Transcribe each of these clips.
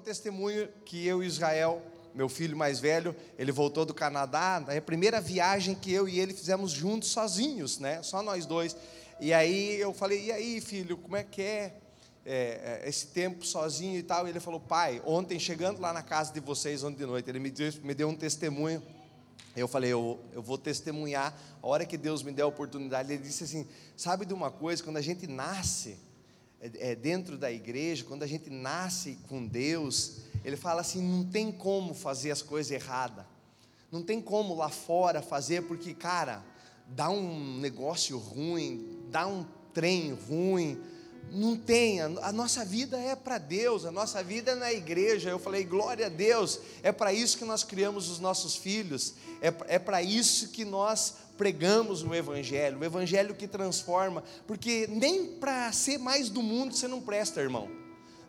um testemunho que eu e Israel, meu filho mais velho, ele voltou do Canadá, é a primeira viagem que eu e ele fizemos juntos, sozinhos, né? Só nós dois. E aí eu falei, e aí, filho, como é que é, é, é esse tempo sozinho e tal? E ele falou, pai, ontem chegando lá na casa de vocês, ontem de noite, ele me deu, me deu um testemunho. Eu falei, eu, eu vou testemunhar. A hora que Deus me der a oportunidade, ele disse assim: sabe de uma coisa? Quando a gente nasce é, é, dentro da igreja, quando a gente nasce com Deus, ele fala assim: não tem como fazer as coisas erradas, não tem como lá fora fazer, porque, cara, dá um negócio ruim, dá um trem ruim, não tem, a nossa vida é para Deus, a nossa vida é na igreja. Eu falei, glória a Deus, é para isso que nós criamos os nossos filhos, é, é para isso que nós pregamos o Evangelho, o Evangelho que transforma, porque nem para ser mais do mundo você não presta, irmão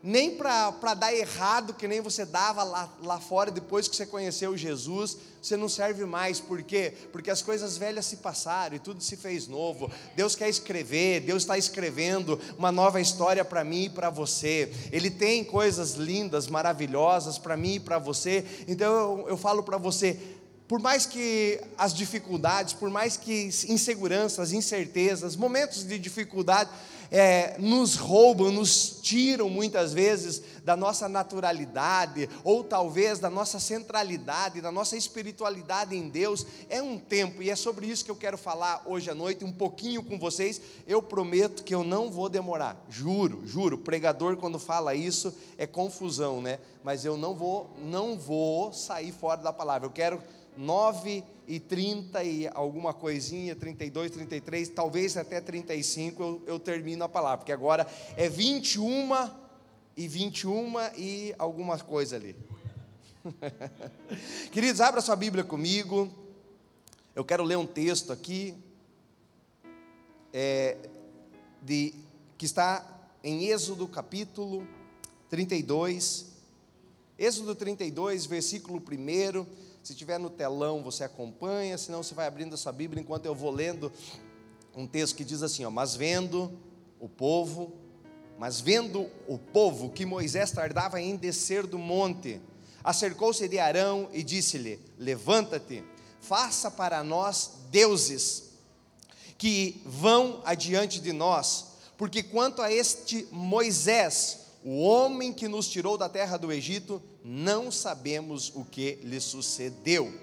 nem para dar errado, que nem você dava lá, lá fora depois que você conheceu Jesus, você não serve mais, por quê? Porque as coisas velhas se passaram e tudo se fez novo. Deus quer escrever, Deus está escrevendo uma nova história para mim e para você. Ele tem coisas lindas, maravilhosas para mim e para você. Então eu, eu falo para você, por mais que as dificuldades, por mais que inseguranças, incertezas, momentos de dificuldade, é, nos roubam, nos tiram muitas vezes da nossa naturalidade, ou talvez da nossa centralidade, da nossa espiritualidade em Deus. É um tempo, e é sobre isso que eu quero falar hoje à noite, um pouquinho com vocês. Eu prometo que eu não vou demorar, juro, juro. pregador, quando fala isso, é confusão, né? Mas eu não vou, não vou sair fora da palavra. Eu quero 9 e 30 e alguma coisinha, 32, 33, talvez até 35 eu, eu termino a palavra, porque agora é 21 e 21 e alguma coisa ali. Queridos, abra sua Bíblia comigo. Eu quero ler um texto aqui, é, de, que está em Êxodo capítulo 32. Êxodo 32, versículo 1 se tiver no telão, você acompanha, senão você vai abrindo a sua Bíblia enquanto eu vou lendo um texto que diz assim: ó, Mas vendo o povo, mas vendo o povo que Moisés tardava em descer do monte, acercou-se de Arão e disse-lhe: Levanta-te, faça para nós deuses que vão adiante de nós, porque quanto a este Moisés, o homem que nos tirou da terra do Egito, não sabemos o que lhe sucedeu.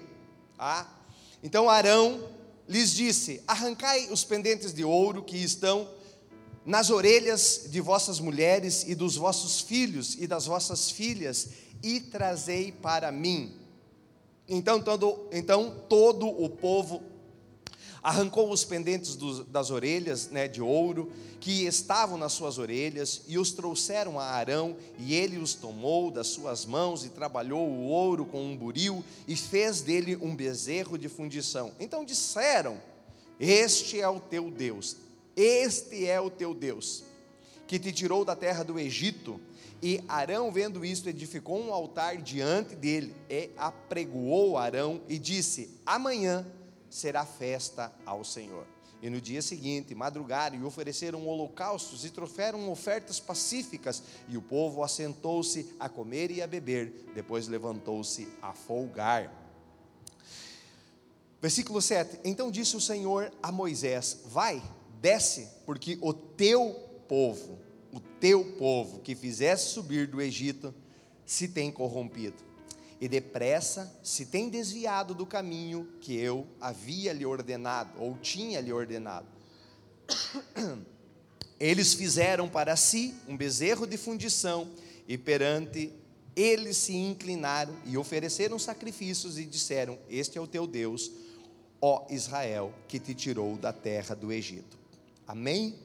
Ah? Então Arão lhes disse: Arrancai os pendentes de ouro que estão nas orelhas de vossas mulheres e dos vossos filhos e das vossas filhas, e trazei para mim. Então todo, então todo o povo arrancou os pendentes dos, das orelhas né, de ouro que estavam nas suas orelhas e os trouxeram a Arão, e ele os tomou das suas mãos e trabalhou o ouro com um buril e fez dele um bezerro de fundição. Então disseram: Este é o teu Deus, este é o teu Deus, que te tirou da terra do Egito. E Arão, vendo isto, edificou um altar diante dele, e apregoou Arão e disse: Amanhã será festa ao Senhor. E no dia seguinte, madrugaram e ofereceram holocaustos e trouxeram ofertas pacíficas, e o povo assentou-se a comer e a beber, depois levantou-se a folgar. Versículo 7: Então disse o Senhor a Moisés: Vai, desce, porque o teu povo, o teu povo que fizesse subir do Egito, se tem corrompido e depressa se tem desviado do caminho que eu havia lhe ordenado, ou tinha lhe ordenado. Eles fizeram para si um bezerro de fundição, e perante eles se inclinaram e ofereceram sacrifícios e disseram: Este é o teu Deus, ó Israel, que te tirou da terra do Egito. Amém?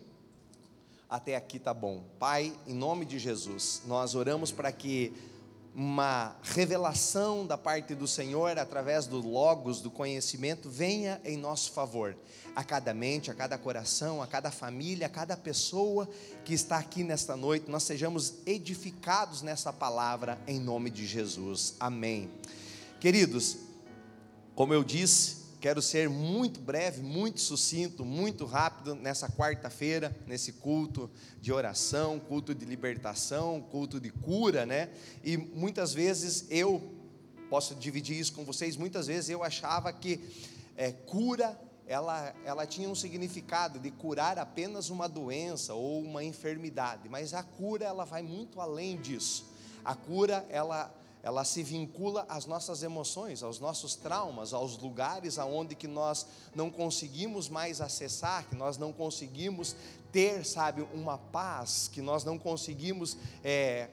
Até aqui tá bom. Pai, em nome de Jesus, nós oramos para que uma revelação da parte do Senhor através do logos, do conhecimento, venha em nosso favor, a cada mente, a cada coração, a cada família, a cada pessoa que está aqui nesta noite, nós sejamos edificados nessa palavra em nome de Jesus. Amém. Queridos, como eu disse, Quero ser muito breve, muito sucinto, muito rápido nessa quarta-feira, nesse culto de oração, culto de libertação, culto de cura, né? E muitas vezes eu posso dividir isso com vocês. Muitas vezes eu achava que é, cura ela, ela tinha um significado de curar apenas uma doença ou uma enfermidade, mas a cura ela vai muito além disso. A cura ela ela se vincula às nossas emoções, aos nossos traumas, aos lugares aonde que nós não conseguimos mais acessar, que nós não conseguimos ter, sabe, uma paz, que nós não conseguimos é,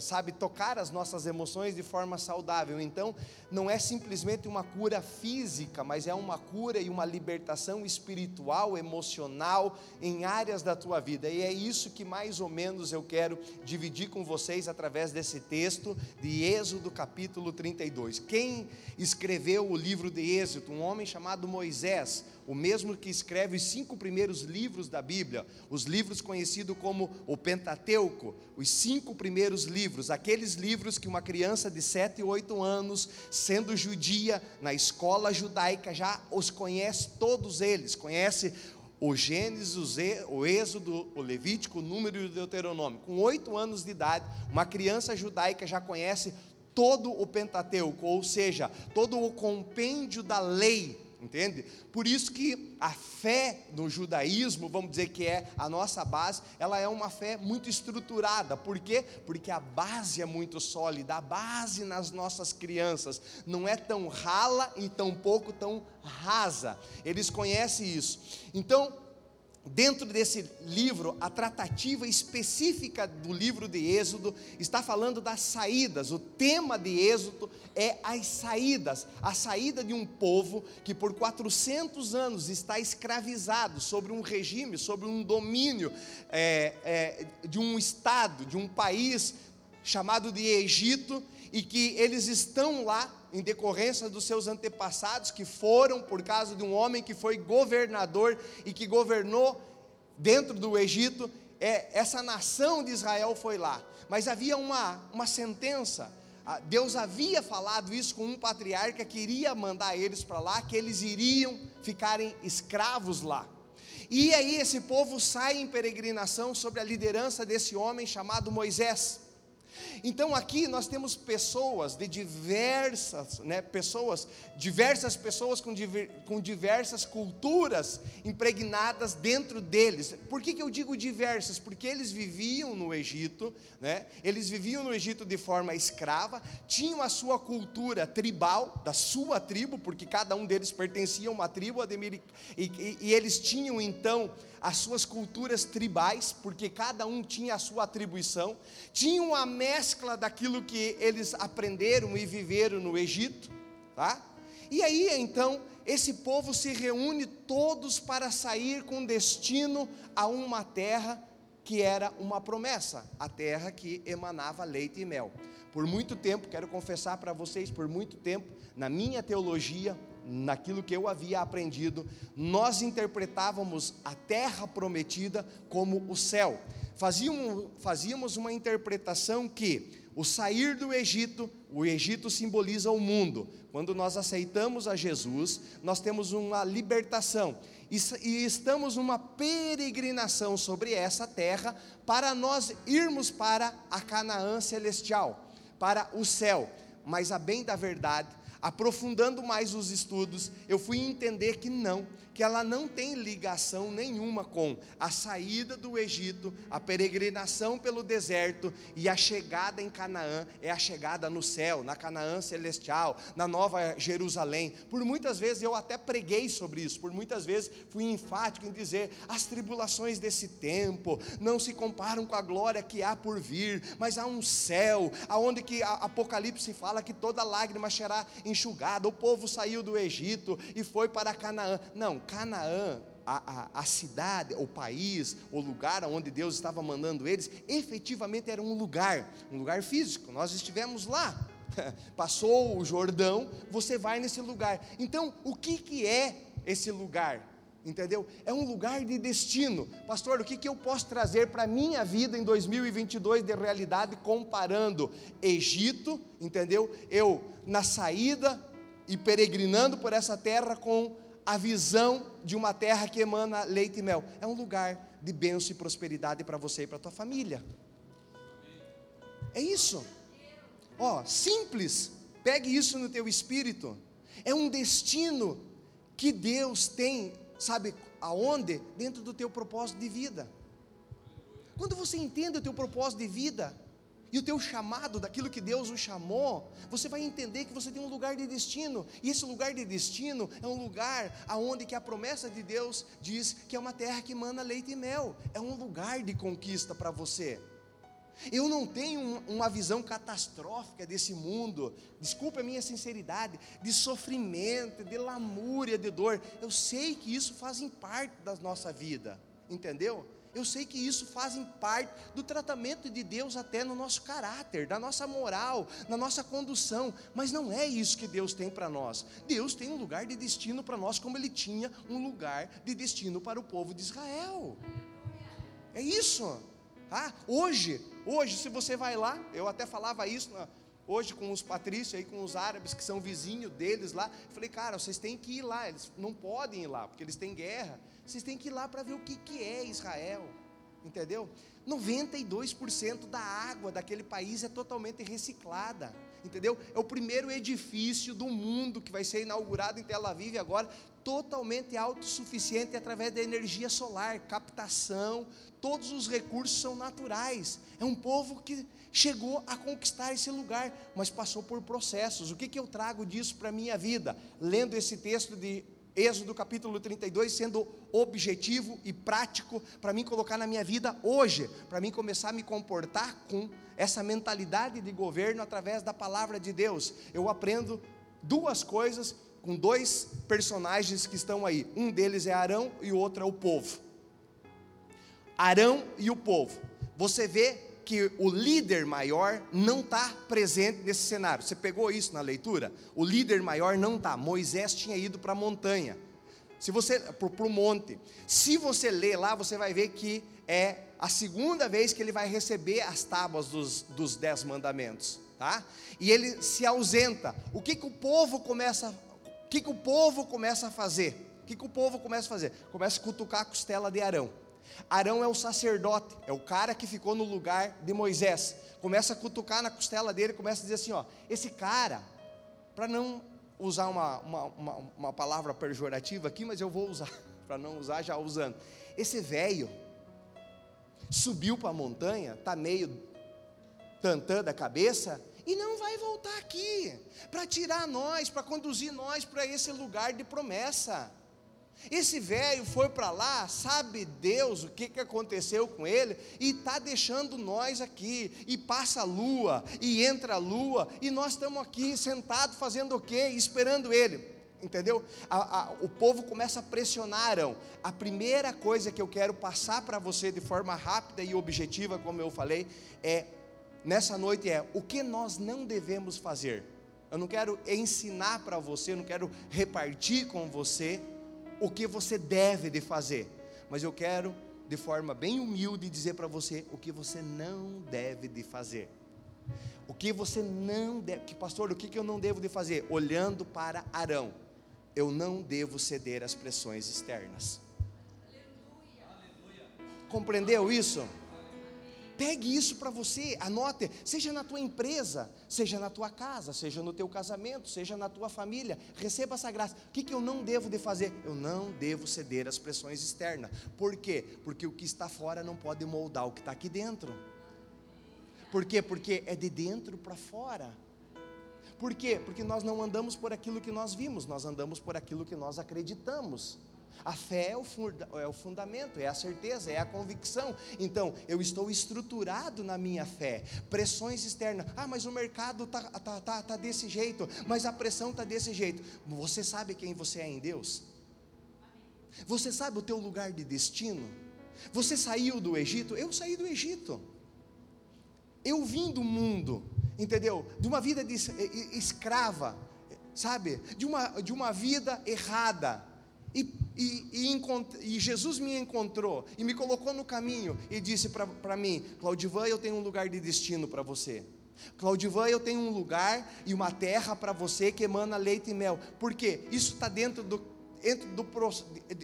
sabe, tocar as nossas emoções de forma saudável. Então, não é simplesmente uma cura física, mas é uma cura e uma libertação espiritual, emocional em áreas da tua vida. E é isso que mais ou menos eu quero dividir com vocês através desse texto de Êxodo capítulo 32. Quem escreveu o livro de Êxodo? Um homem chamado Moisés o mesmo que escreve os cinco primeiros livros da Bíblia, os livros conhecidos como o Pentateuco, os cinco primeiros livros, aqueles livros que uma criança de 7 e 8 anos, sendo judia, na escola judaica, já os conhece todos eles, conhece o Gênesis, o Êxodo, o Levítico, o Número e o Deuteronômio. Com oito anos de idade, uma criança judaica já conhece todo o Pentateuco, ou seja, todo o compêndio da lei entende? Por isso que a fé no judaísmo, vamos dizer que é a nossa base, ela é uma fé muito estruturada. Por quê? Porque a base é muito sólida, a base nas nossas crianças não é tão rala e tão pouco tão rasa. Eles conhecem isso. Então, dentro desse livro, a tratativa específica do livro de Êxodo está falando das saídas. O tema de Êxodo é as saídas, a saída de um povo que por 400 anos está escravizado sobre um regime, sobre um domínio é, é, de um estado, de um país chamado de Egito, e que eles estão lá em decorrência dos seus antepassados que foram por causa de um homem que foi governador e que governou dentro do Egito, é, essa nação de Israel foi lá. Mas havia uma, uma sentença, Deus havia falado isso com um patriarca que iria mandar eles para lá, que eles iriam ficarem escravos lá. E aí esse povo sai em peregrinação sobre a liderança desse homem chamado Moisés. Então aqui nós temos pessoas de diversas, né, pessoas, diversas pessoas com, diver, com diversas culturas impregnadas dentro deles. Por que, que eu digo diversas? Porque eles viviam no Egito, né, eles viviam no Egito de forma escrava, tinham a sua cultura tribal, da sua tribo, porque cada um deles pertencia a uma tribo, e, e, e eles tinham então as suas culturas tribais, porque cada um tinha a sua atribuição, tinham a mescla daquilo que eles aprenderam e viveram no Egito, tá? E aí então esse povo se reúne todos para sair com destino a uma terra que era uma promessa, a terra que emanava leite e mel. Por muito tempo, quero confessar para vocês, por muito tempo, na minha teologia, naquilo que eu havia aprendido, nós interpretávamos a terra prometida como o céu. Fazíamos, fazíamos uma interpretação que o sair do Egito, o Egito simboliza o mundo. Quando nós aceitamos a Jesus, nós temos uma libertação e, estamos numa peregrinação sobre essa terra para nós irmos para a Canaã celestial, para o céu. Mas a bem da verdade, aprofundando mais os estudos, eu fui entender que não, que ela não tem ligação nenhuma com a saída do Egito, a peregrinação pelo deserto e a chegada em Canaã, é a chegada no céu, na Canaã celestial, na Nova Jerusalém. Por muitas vezes eu até preguei sobre isso, por muitas vezes fui enfático em dizer: as tribulações desse tempo não se comparam com a glória que há por vir, mas há um céu, aonde que Apocalipse fala que toda lágrima será enxugada. O povo saiu do Egito e foi para Canaã. Não, Canaã, a, a, a, cidade, o país, o lugar onde Deus estava mandando eles, efetivamente era um lugar, um lugar físico. Nós estivemos lá. Passou o Jordão, você vai nesse lugar. Então, o que, que é esse lugar? Entendeu? É um lugar de destino. Pastor, o que, que eu posso trazer para a minha vida em 2022 de realidade comparando Egito, entendeu? Eu na saída e peregrinando por essa terra com a visão de uma terra que emana leite e mel. É um lugar de bênção e prosperidade para você e para a tua família. É isso. Ó, simples. Pegue isso no teu espírito. É um destino que Deus tem, sabe aonde? Dentro do teu propósito de vida. Quando você entende o teu propósito de vida, e o teu chamado, daquilo que Deus o chamou, você vai entender que você tem um lugar de destino, e esse lugar de destino é um lugar aonde que a promessa de Deus diz que é uma terra que mana leite e mel, é um lugar de conquista para você. Eu não tenho uma visão catastrófica desse mundo, desculpa a minha sinceridade, de sofrimento, de lamúria, de dor. Eu sei que isso fazem parte da nossa vida, entendeu? Eu sei que isso fazem parte do tratamento de Deus até no nosso caráter, da nossa moral, na nossa condução, mas não é isso que Deus tem para nós. Deus tem um lugar de destino para nós, como Ele tinha um lugar de destino para o povo de Israel. É isso. Ah, hoje, hoje, se você vai lá, eu até falava isso na, hoje com os patrícios aí, com os árabes que são vizinhos deles lá, falei, cara, vocês têm que ir lá, eles não podem ir lá, porque eles têm guerra. Vocês têm que ir lá para ver o que, que é Israel, entendeu? 92% da água daquele país é totalmente reciclada, entendeu? É o primeiro edifício do mundo que vai ser inaugurado em Tel Aviv agora, totalmente autossuficiente através da energia solar, captação, todos os recursos são naturais. É um povo que chegou a conquistar esse lugar, mas passou por processos. O que, que eu trago disso para a minha vida? Lendo esse texto de Êxodo capítulo 32, sendo objetivo e prático para mim colocar na minha vida hoje, para mim começar a me comportar com essa mentalidade de governo através da palavra de Deus. Eu aprendo duas coisas com dois personagens que estão aí. Um deles é Arão e o outro é o povo. Arão e o povo. Você vê que o líder maior não está presente nesse cenário. Você pegou isso na leitura? O líder maior não está. Moisés tinha ido para a montanha. Se você para o monte. Se você ler lá, você vai ver que é a segunda vez que ele vai receber as tábuas dos, dos dez mandamentos, tá? E ele se ausenta. O que, que o povo começa? O que, que o povo começa a fazer? O que, que o povo começa a fazer? Começa a cutucar a costela de Arão. Arão é o sacerdote, é o cara que ficou no lugar de Moisés. Começa a cutucar na costela dele, começa a dizer assim: ó, esse cara, para não usar uma, uma, uma, uma, palavra pejorativa aqui, mas eu vou usar, para não usar já usando. Esse velho subiu para a montanha, está meio tantã da cabeça, e não vai voltar aqui para tirar nós, para conduzir nós para esse lugar de promessa. Esse velho foi para lá, sabe Deus o que, que aconteceu com ele, e está deixando nós aqui, e passa a lua, e entra a lua, e nós estamos aqui sentados fazendo o quê? Esperando ele. Entendeu? A, a, o povo começa a pressionar Arão. A primeira coisa que eu quero passar para você de forma rápida e objetiva, como eu falei, é nessa noite é o que nós não devemos fazer. Eu não quero ensinar para você, eu não quero repartir com você o que você deve de fazer, mas eu quero de forma bem humilde dizer para você o que você não deve de fazer. O que você não deve, que pastor, o que, que eu não devo de fazer? Olhando para Arão, eu não devo ceder às pressões externas. Compreendeu isso? Pegue isso para você, anote, seja na tua empresa, seja na tua casa, seja no teu casamento, seja na tua família, receba essa graça. O que, que eu não devo de fazer? Eu não devo ceder às pressões externas. Por quê? Porque o que está fora não pode moldar o que está aqui dentro. Por quê? Porque é de dentro para fora. Por quê? Porque nós não andamos por aquilo que nós vimos, nós andamos por aquilo que nós acreditamos. A fé é o, funda, é o fundamento, é a certeza, é a convicção. Então, eu estou estruturado na minha fé. Pressões externas. Ah, mas o mercado está tá, tá, tá desse jeito, mas a pressão está desse jeito. Você sabe quem você é em Deus? Você sabe o teu lugar de destino? Você saiu do Egito? Eu saí do Egito. Eu vim do mundo, entendeu? De uma vida de escrava, sabe? De uma, de uma vida errada e, e, e, e, Jesus me encontrou e me colocou no caminho e disse para mim: Claudivan, eu tenho um lugar de destino para você. Claudivan, eu tenho um lugar e uma terra para você que emana leite e mel. Por quê? Isso está dentro do, dentro do,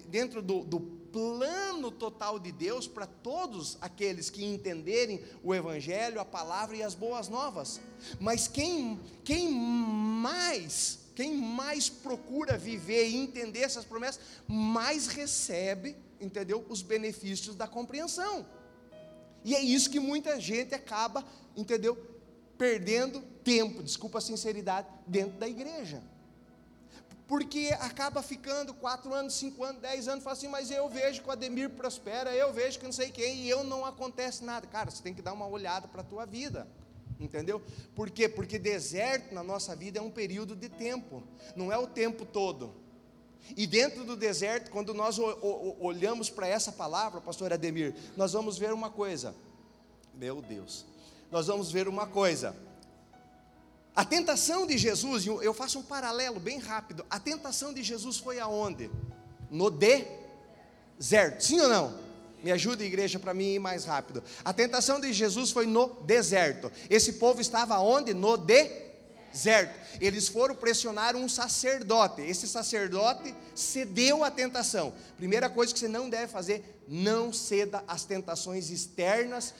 dentro do, do plano total de Deus para todos aqueles que entenderem o Evangelho, a palavra e as boas novas. Mas quem, quem mais, quem mais procura viver e entender essas promessas, mais recebe, entendeu, os benefícios da compreensão. E é isso que muita gente acaba, entendeu, perdendo tempo, desculpa a sinceridade, dentro da igreja porque acaba ficando quatro anos, cinco anos, dez anos, fala assim, mas eu vejo que o Ademir prospera, eu vejo que não sei quem, e eu não acontece nada. Cara, você tem que dar uma olhada para a tua vida. Entendeu? Por quê? Porque deserto na nossa vida é um período de tempo, não é o tempo todo. E dentro do deserto, quando nós olhamos para essa palavra, pastor Ademir, nós vamos ver uma coisa. Meu Deus. Nós vamos ver uma coisa a tentação de Jesus, eu faço um paralelo bem rápido. A tentação de Jesus foi aonde? No deserto. Sim ou não? Me ajuda, igreja, para mim ir mais rápido. A tentação de Jesus foi no deserto. Esse povo estava onde? No deserto. Eles foram pressionar um sacerdote. Esse sacerdote cedeu à tentação. Primeira coisa que você não deve fazer, não ceda às tentações externas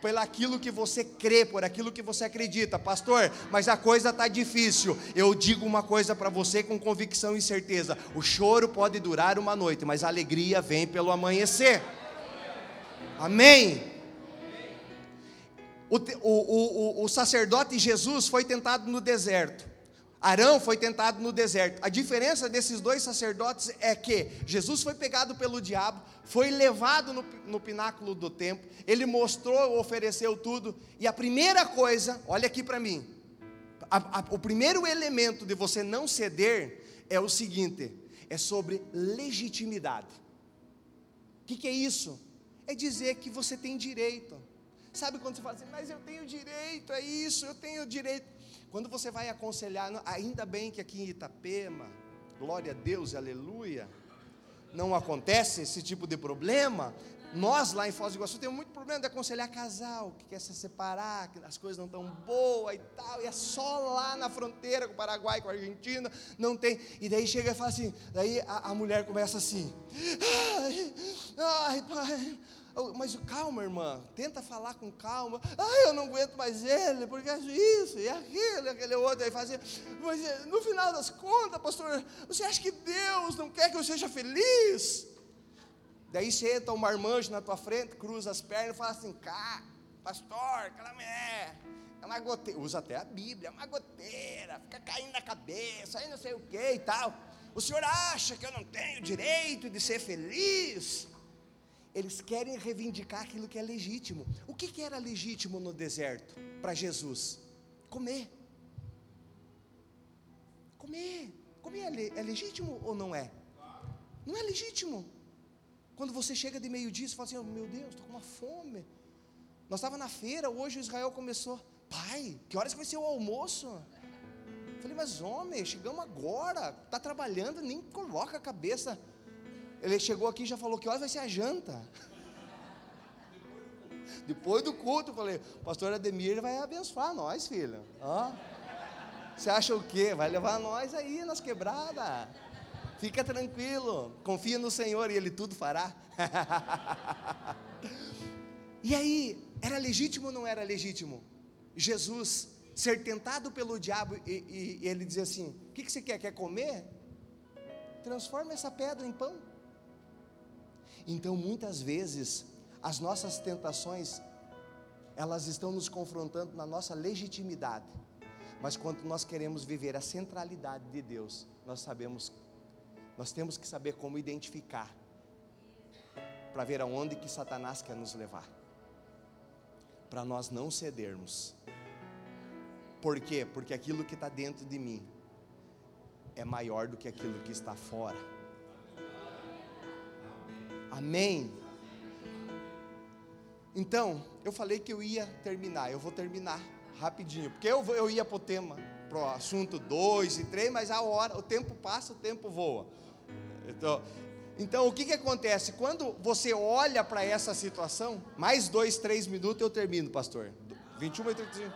pelo aquilo que você crê, por aquilo que você acredita, pastor. Mas a coisa está difícil. Eu digo uma coisa para você com convicção e certeza: o choro pode durar uma noite, mas a alegria vem pelo amanhecer. Amém. O, o, o, o sacerdote Jesus foi tentado no deserto. Arão foi tentado no deserto. A diferença desses dois sacerdotes é que Jesus foi pegado pelo diabo, foi levado no, no pináculo do templo, ele mostrou, ofereceu tudo, e a primeira coisa, olha aqui para mim, a, a, o primeiro elemento de você não ceder é o seguinte: é sobre legitimidade. O que, que é isso? É dizer que você tem direito. Sabe quando você fala assim, mas eu tenho direito, é isso, eu tenho direito. Quando você vai aconselhar, ainda bem que aqui em Itapema, glória a Deus, aleluia, não acontece esse tipo de problema. Nós lá em Foz do Iguaçu temos muito problema de aconselhar casal que quer se separar, que as coisas não estão boas e tal, e é só lá na fronteira com o Paraguai, com a Argentina, não tem. E daí chega e fala assim, daí a, a mulher começa assim, ai, ai, pai, mas calma, irmã, tenta falar com calma. Ai, eu não aguento mais ele, porque é isso e aquilo, e aquele outro. Aí fazia. Mas eh, no final das contas, pastor, você acha que Deus não quer que eu seja feliz? Daí senta um marmanjo na tua frente, cruza as pernas e fala assim: cá, pastor, mulher. É uma goteira, usa até a Bíblia, é uma goteira, fica caindo na cabeça, aí não sei o que e tal. O senhor acha que eu não tenho direito de ser feliz? Eles querem reivindicar aquilo que é legítimo. O que, que era legítimo no deserto para Jesus? Comer. Comer. Comer é, é legítimo ou não é? Não é legítimo. Quando você chega de meio-dia, você fala assim: oh, meu Deus, estou com uma fome. Nós estávamos na feira, hoje Israel começou. Pai, que horas vai ser o almoço? Eu falei, mas homem, chegamos agora, está trabalhando, nem coloca a cabeça ele chegou aqui e já falou que hora vai ser a janta. Depois do culto, eu falei, pastor Ademir vai abençoar nós, filho. Você acha o quê? Vai levar nós aí nas quebradas. Fica tranquilo, confia no Senhor e Ele tudo fará. e aí, era legítimo ou não era legítimo? Jesus ser tentado pelo diabo e, e, e ele dizer assim: O que, que você quer? Quer comer? Transforma essa pedra em pão. Então, muitas vezes, as nossas tentações, elas estão nos confrontando na nossa legitimidade. Mas quando nós queremos viver a centralidade de Deus, nós sabemos, nós temos que saber como identificar para ver aonde que Satanás quer nos levar. Para nós não cedermos. Por quê? Porque aquilo que está dentro de mim é maior do que aquilo que está fora. Amém. Então, eu falei que eu ia terminar, eu vou terminar rapidinho, porque eu, eu ia para o tema, para o assunto 2 e 3, mas a hora, o tempo passa, o tempo voa. Então, então o que, que acontece? Quando você olha para essa situação, mais dois, três minutos eu termino, pastor. 21 e 35.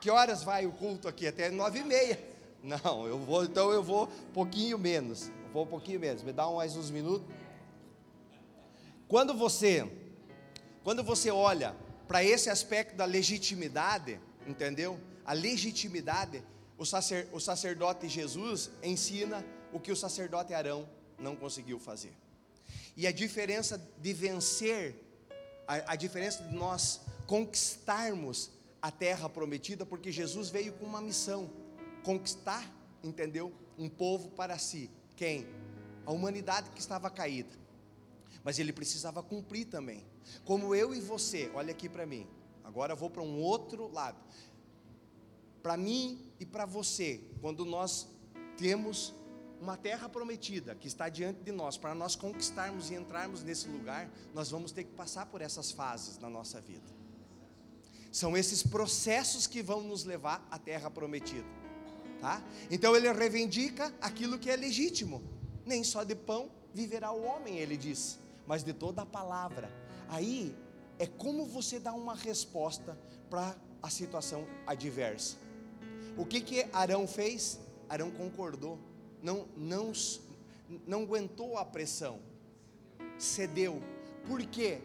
Que horas vai o culto aqui? Até nove e meia. Não, eu vou, então eu vou pouquinho menos. Vou um pouquinho menos. Me dá mais uns minutos. Quando você, quando você olha para esse aspecto da legitimidade, entendeu? A legitimidade, o, sacer, o sacerdote Jesus ensina o que o sacerdote Arão não conseguiu fazer. E a diferença de vencer, a, a diferença de nós conquistarmos a terra prometida, porque Jesus veio com uma missão: conquistar, entendeu? Um povo para si. Quem? A humanidade que estava caída. Mas ele precisava cumprir também. Como eu e você, olha aqui para mim. Agora eu vou para um outro lado. Para mim e para você, quando nós temos uma terra prometida que está diante de nós, para nós conquistarmos e entrarmos nesse lugar, nós vamos ter que passar por essas fases na nossa vida. São esses processos que vão nos levar à terra prometida, tá? Então ele reivindica aquilo que é legítimo. Nem só de pão viverá o homem, ele diz, mas de toda a palavra. Aí é como você dá uma resposta para a situação adversa. O que que Arão fez? Arão concordou não, não, não aguentou a pressão, cedeu. Por quê?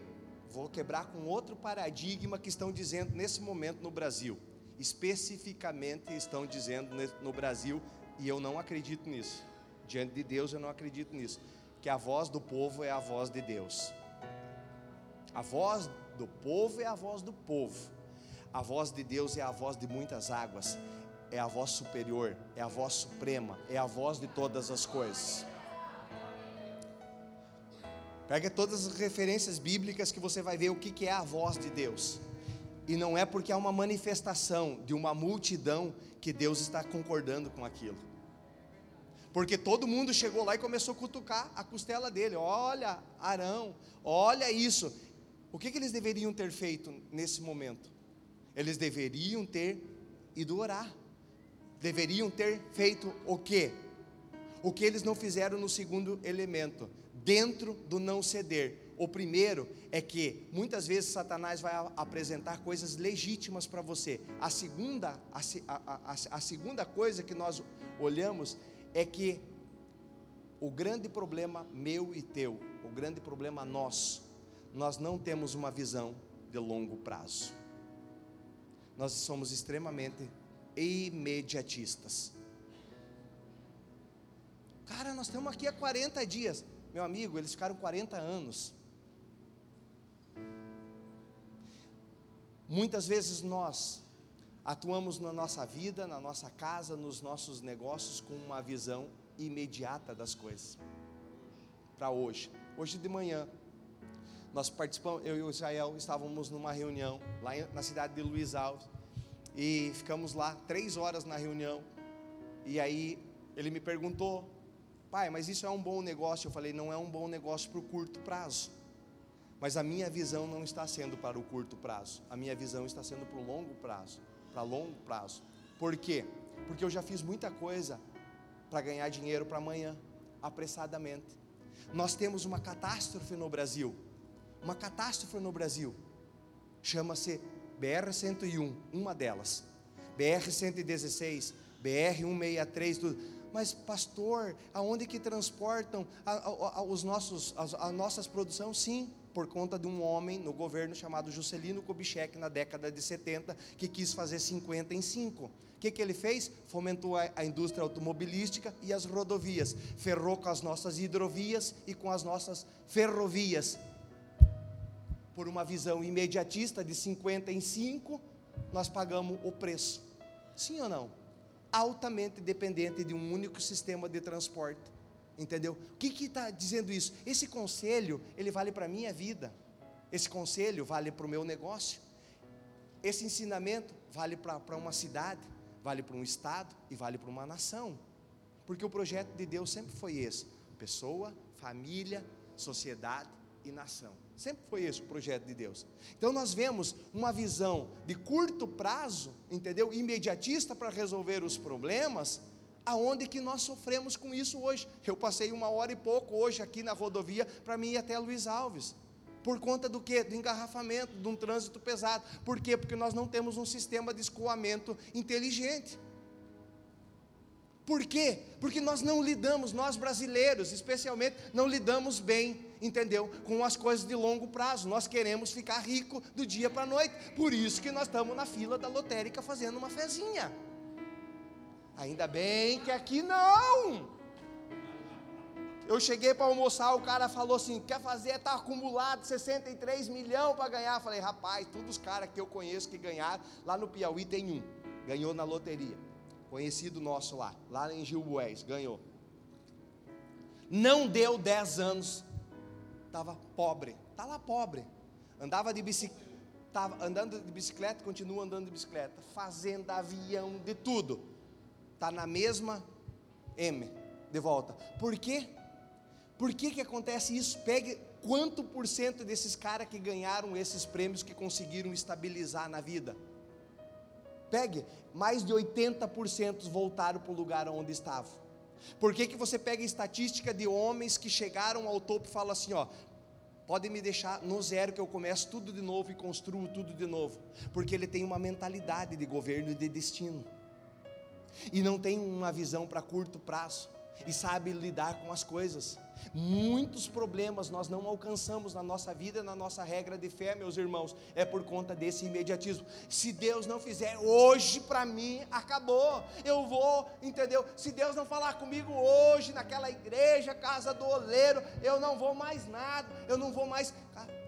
Vou quebrar com outro paradigma que estão dizendo nesse momento no Brasil. Especificamente estão dizendo no Brasil, e eu não acredito nisso. Diante de Deus eu não acredito nisso. Que a voz do povo é a voz de Deus. A voz do povo é a voz do povo. A voz de Deus é a voz de muitas águas é a voz superior, é a voz suprema, é a voz de todas as coisas. Pega todas as referências bíblicas que você vai ver o que é a voz de Deus. E não é porque há uma manifestação de uma multidão que Deus está concordando com aquilo. Porque todo mundo chegou lá e começou a cutucar a costela dele. Olha, Arão, olha isso. O que, que eles deveriam ter feito nesse momento? Eles deveriam ter ido orar deveriam ter feito o quê? O que eles não fizeram no segundo elemento, dentro do não ceder. O primeiro é que muitas vezes Satanás vai apresentar coisas legítimas para você. A segunda, a, a, a, a segunda coisa que nós olhamos é que o grande problema meu e teu, o grande problema nosso, nós não temos uma visão de longo prazo. Nós somos extremamente imediatistas. Cara, nós estamos aqui há 40 dias. Meu amigo, eles ficaram 40 anos. Muitas vezes nós atuamos na nossa vida, na nossa casa, nos nossos negócios com uma visão imediata das coisas. Para hoje. Hoje de manhã, nós participamos, eu e o Israel estávamos numa reunião lá na cidade de Luiz Alves. E ficamos lá três horas na reunião. E aí ele me perguntou, pai, mas isso é um bom negócio? Eu falei, não é um bom negócio para o curto prazo. Mas a minha visão não está sendo para o curto prazo. A minha visão está sendo para o longo prazo. Para longo prazo. Por quê? Porque eu já fiz muita coisa para ganhar dinheiro para amanhã, apressadamente. Nós temos uma catástrofe no Brasil. Uma catástrofe no Brasil. Chama-se BR-101, uma delas. BR-116, BR-163, tudo. Mas, pastor, aonde que transportam a, a, a, os nossos, a, a nossas produções? Sim, por conta de um homem no governo chamado Juscelino Kubitschek, na década de 70, que quis fazer 50 em 5. O que, que ele fez? Fomentou a, a, indústria automobilística e as rodovias, ferrou com as nossas hidrovias e com as nossas ferrovias por uma visão imediatista de 50 em 5, nós pagamos o preço. Sim ou não? Altamente dependente de um único sistema de transporte. Entendeu? O que está dizendo isso? Esse conselho, ele vale para a minha vida. Esse conselho vale para o meu negócio. Esse ensinamento vale para uma cidade, vale para um estado e vale para uma nação. Porque o projeto de Deus sempre foi esse: pessoa, família, sociedade e nação. Sempre foi esse o projeto de Deus. Então nós vemos uma visão de curto prazo, entendeu? Imediatista para resolver os problemas, aonde que nós sofremos com isso hoje. Eu passei uma hora e pouco hoje aqui na rodovia para mim ir até Luiz Alves. Por conta do que? Do engarrafamento, de um trânsito pesado. Por quê? Porque nós não temos um sistema de escoamento inteligente. Por quê? Porque nós não lidamos, nós brasileiros, especialmente, não lidamos bem, entendeu? Com as coisas de longo prazo. Nós queremos ficar rico do dia para a noite. Por isso que nós estamos na fila da lotérica fazendo uma fezinha. Ainda bem que aqui não. Eu cheguei para almoçar, o cara falou assim: quer fazer, está acumulado 63 milhões para ganhar. Eu falei, rapaz, todos os caras que eu conheço que ganharam, lá no Piauí tem um, ganhou na loteria. Conhecido nosso lá, lá em Gilboés, ganhou. Não deu 10 anos, estava pobre, está lá pobre. Andava de bicicleta, andando de bicicleta, continua andando de bicicleta, fazenda, avião, de tudo. Está na mesma M, de volta. Por quê? Por que, que acontece isso? Pegue quanto por cento desses caras que ganharam esses prêmios que conseguiram estabilizar na vida. Pegue, mais de 80% voltaram para o lugar onde estavam. Por que, que você pega estatística de homens que chegaram ao topo e fala assim, ó, pode me deixar no zero que eu começo tudo de novo e construo tudo de novo, porque ele tem uma mentalidade de governo e de destino. E não tem uma visão para curto prazo e sabe lidar com as coisas. Muitos problemas nós não alcançamos na nossa vida, na nossa regra de fé, meus irmãos, é por conta desse imediatismo. Se Deus não fizer hoje para mim, acabou. Eu vou, entendeu? Se Deus não falar comigo hoje naquela igreja, casa do oleiro, eu não vou mais nada, eu não vou mais.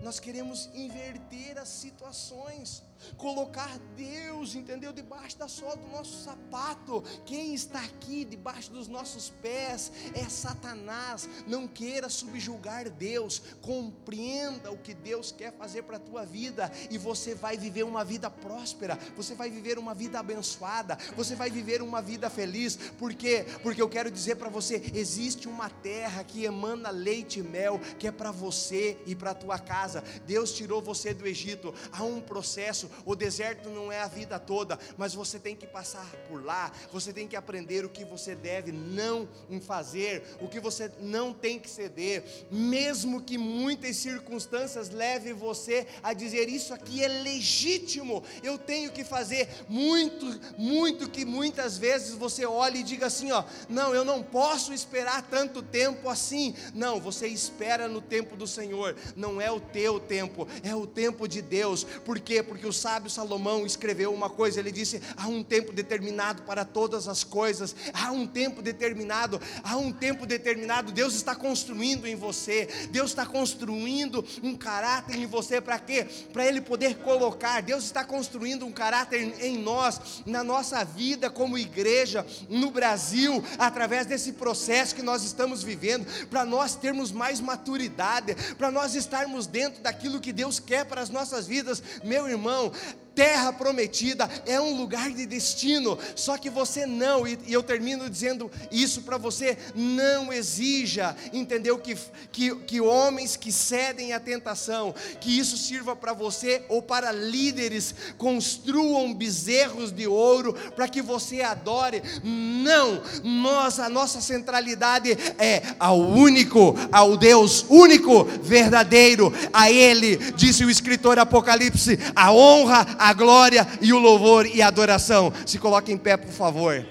Nós queremos inverter as situações colocar Deus, entendeu, debaixo da sola do nosso sapato. Quem está aqui debaixo dos nossos pés é Satanás. Não queira subjugar Deus. Compreenda o que Deus quer fazer para a tua vida e você vai viver uma vida próspera. Você vai viver uma vida abençoada. Você vai viver uma vida feliz. Por quê? Porque eu quero dizer para você, existe uma terra que emana leite e mel, que é para você e para a tua casa. Deus tirou você do Egito. Há um processo o deserto não é a vida toda, mas você tem que passar por lá, você tem que aprender o que você deve não fazer, o que você não tem que ceder, mesmo que muitas circunstâncias levem você a dizer isso aqui é legítimo, eu tenho que fazer muito, muito que muitas vezes você olhe e diga assim, ó, não, eu não posso esperar tanto tempo assim. Não, você espera no tempo do Senhor, não é o teu tempo, é o tempo de Deus. Por quê? Porque o sábio Salomão escreveu uma coisa, ele disse: há um tempo determinado para todas as coisas, há um tempo determinado, há um tempo determinado. Deus está construindo em você, Deus está construindo um caráter em você, para quê? Para Ele poder colocar, Deus está construindo um caráter em nós, na nossa vida como igreja, no Brasil, através desse processo que nós estamos vivendo, para nós termos mais maturidade, para nós estarmos dentro daquilo que Deus quer para as nossas vidas, meu irmão, não terra prometida é um lugar de destino, só que você não, e, e eu termino dizendo isso para você: não exija, entendeu? Que, que, que homens que cedem à tentação, que isso sirva para você ou para líderes, construam bezerros de ouro para que você adore. Não, nós, a nossa centralidade é ao único, ao Deus único, verdadeiro, a Ele, disse o escritor Apocalipse, a honra, a glória e o louvor e a adoração. Se coloque em pé, por favor.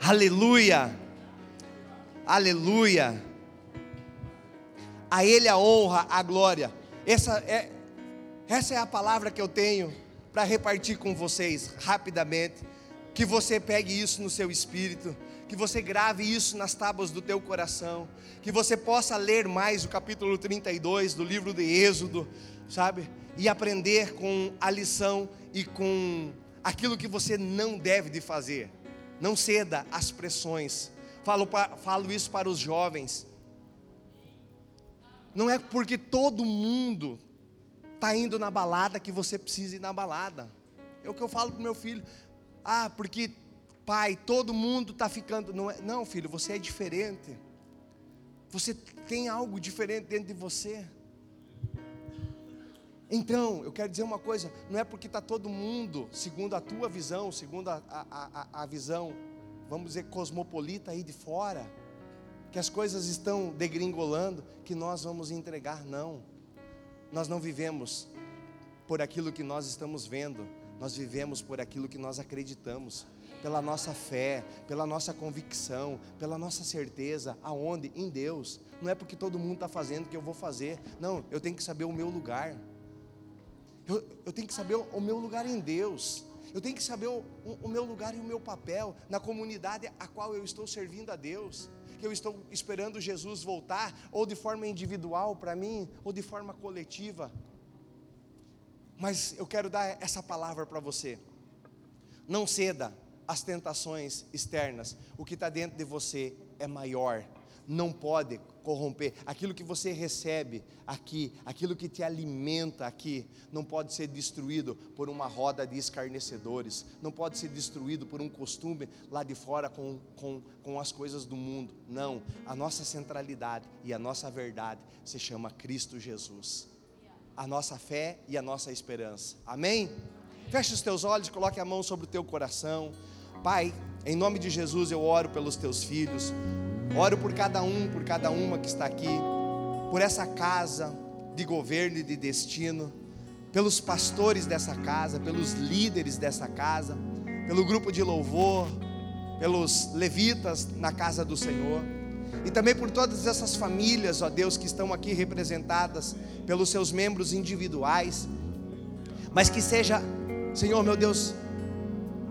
Aleluia. Aleluia. A Ele a honra, a glória. Essa é, essa é a palavra que eu tenho para repartir com vocês rapidamente. Que você pegue isso no seu espírito, que você grave isso nas tábuas do teu coração, que você possa ler mais o capítulo 32 do livro de Êxodo, sabe? E aprender com a lição e com aquilo que você não deve de fazer. Não ceda às pressões. Falo, falo isso para os jovens. Não é porque todo mundo está indo na balada que você precisa ir na balada. É o que eu falo para meu filho. Ah, porque pai, todo mundo está ficando. Não, é, não, filho, você é diferente. Você tem algo diferente dentro de você. Então, eu quero dizer uma coisa: não é porque está todo mundo, segundo a tua visão, segundo a, a, a, a, visão, vamos dizer, cosmopolita aí de fora, que as coisas estão degringolando, que nós vamos entregar, não. nós não vivemos por aquilo que nós estamos vendo, nós vivemos por aquilo que nós acreditamos, pela nossa fé, pela nossa convicção, pela nossa certeza, aonde? Em Deus. Não é porque todo mundo está fazendo que eu vou fazer. Não, eu tenho que saber o meu lugar. Eu, eu tenho que saber o, meu lugar em Deus. Eu tenho que saber o, o, meu lugar e o meu papel na comunidade a qual eu estou servindo a Deus. Que eu estou esperando Jesus voltar, ou de forma individual para mim, ou de forma coletiva. Mas eu quero dar essa palavra para você. Não ceda às tentações externas. O que está dentro de você é maior. Não pode corromper. Aquilo que você recebe aqui, aquilo que te alimenta aqui, não pode ser destruído por uma roda de escarnecedores, não pode ser destruído por um costume lá de fora com, com, com as coisas do mundo. Não, a nossa centralidade e a nossa verdade se chama Cristo Jesus. A nossa fé e a nossa esperança. Amém? Feche os teus olhos, coloque a mão sobre o teu coração. Pai, em nome de Jesus eu oro pelos teus filhos. Oro por cada um, por cada uma que está aqui, por essa casa de governo e de destino, pelos pastores dessa casa, pelos líderes dessa casa, pelo grupo de louvor, pelos levitas na casa do Senhor, e também por todas essas famílias, ó Deus, que estão aqui representadas pelos seus membros individuais, mas que seja, Senhor meu Deus,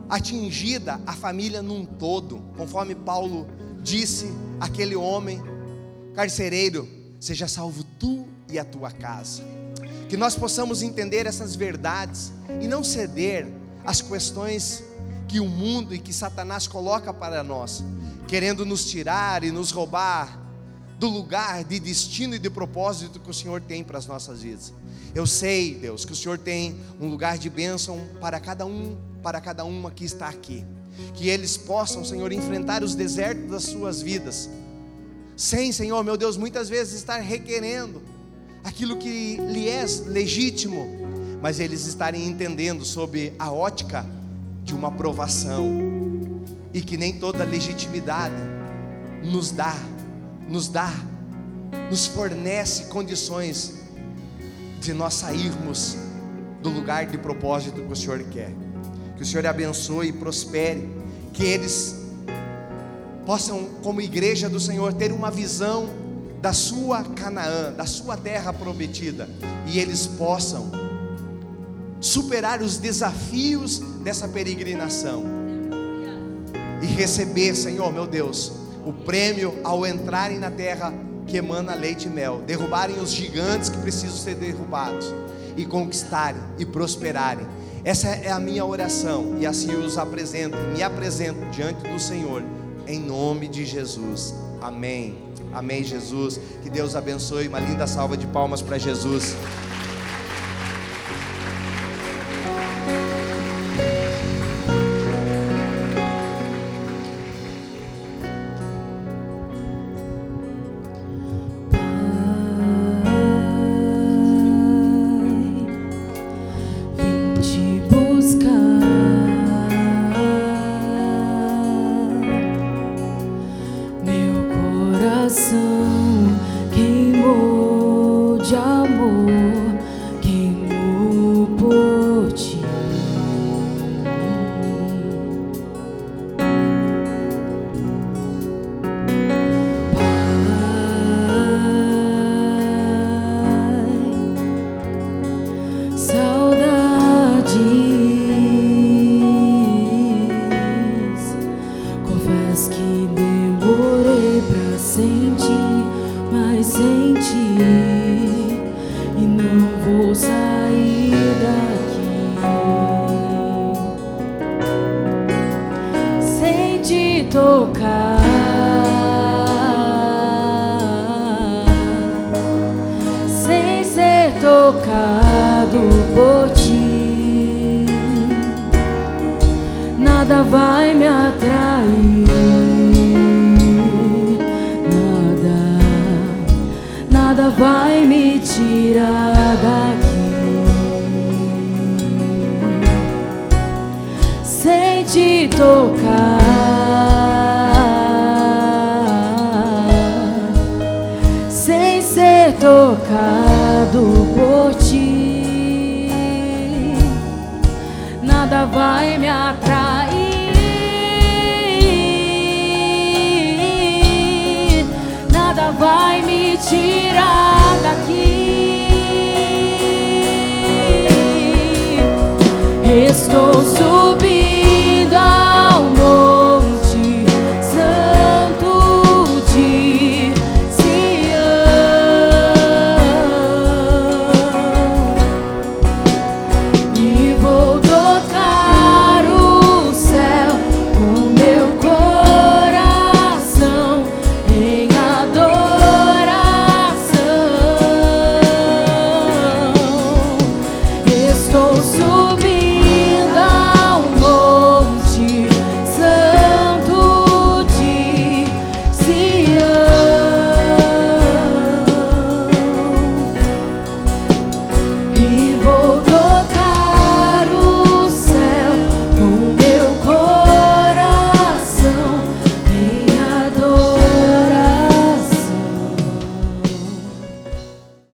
atingida a família num todo, conforme Paulo disse aquele homem carcereiro: Seja salvo tu e a tua casa. Que nós possamos entender essas verdades e não ceder às questões que o mundo e que Satanás coloca para nós, querendo nos tirar e nos roubar do lugar de destino e de propósito que o Senhor tem para as nossas vidas. Eu sei, Deus, que o Senhor tem um lugar de bênção para cada um, para cada uma que está aqui que eles possam, Senhor, enfrentar os desertos das suas vidas, sem, Senhor, meu Deus, muitas vezes estar requerendo aquilo que lhe é legítimo, mas eles estarem entendendo sob a ótica de uma aprovação, e que nem toda legitimidade nos dá, nos dá, nos fornece condições de nós sairmos do lugar de propósito que o Senhor quer. Que o Senhor abençoe e prospere. Que eles possam, como igreja do Senhor, ter uma visão da sua Canaã, da sua terra prometida. E eles possam superar os desafios dessa peregrinação. E receber, Senhor, meu Deus, o prêmio ao entrarem na terra que emana leite e mel, derrubarem os gigantes que precisam ser derrubados e conquistarem e prosperarem essa é a minha oração e assim eu os apresento, me apresento diante do Senhor, em nome de Jesus. Amém. Amém, Jesus. Que Deus abençoe. Uma linda salva de palmas para Jesus.